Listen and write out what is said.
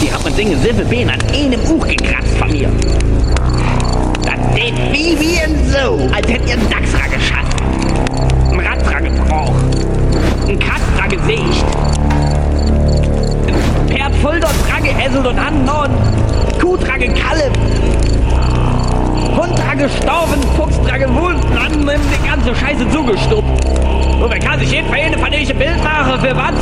Die haben Dinge Silve Behen an einem Uch gekratzt von mir. Das geht wie wie ein so, als hätt ihr einen Dachsra geschafft. Ein Radra gebraucht. Ein Katzra gesicht. Ein Pferd voll dort Trage Essel und Hand Kuh trage Kalle. Hund trage gestorben, Fuchs trage Wund, dann nimm die ganze Scheiße zugestuppt. Und wer kann sich jeden Fall eine vernünftige Bild machen, für was.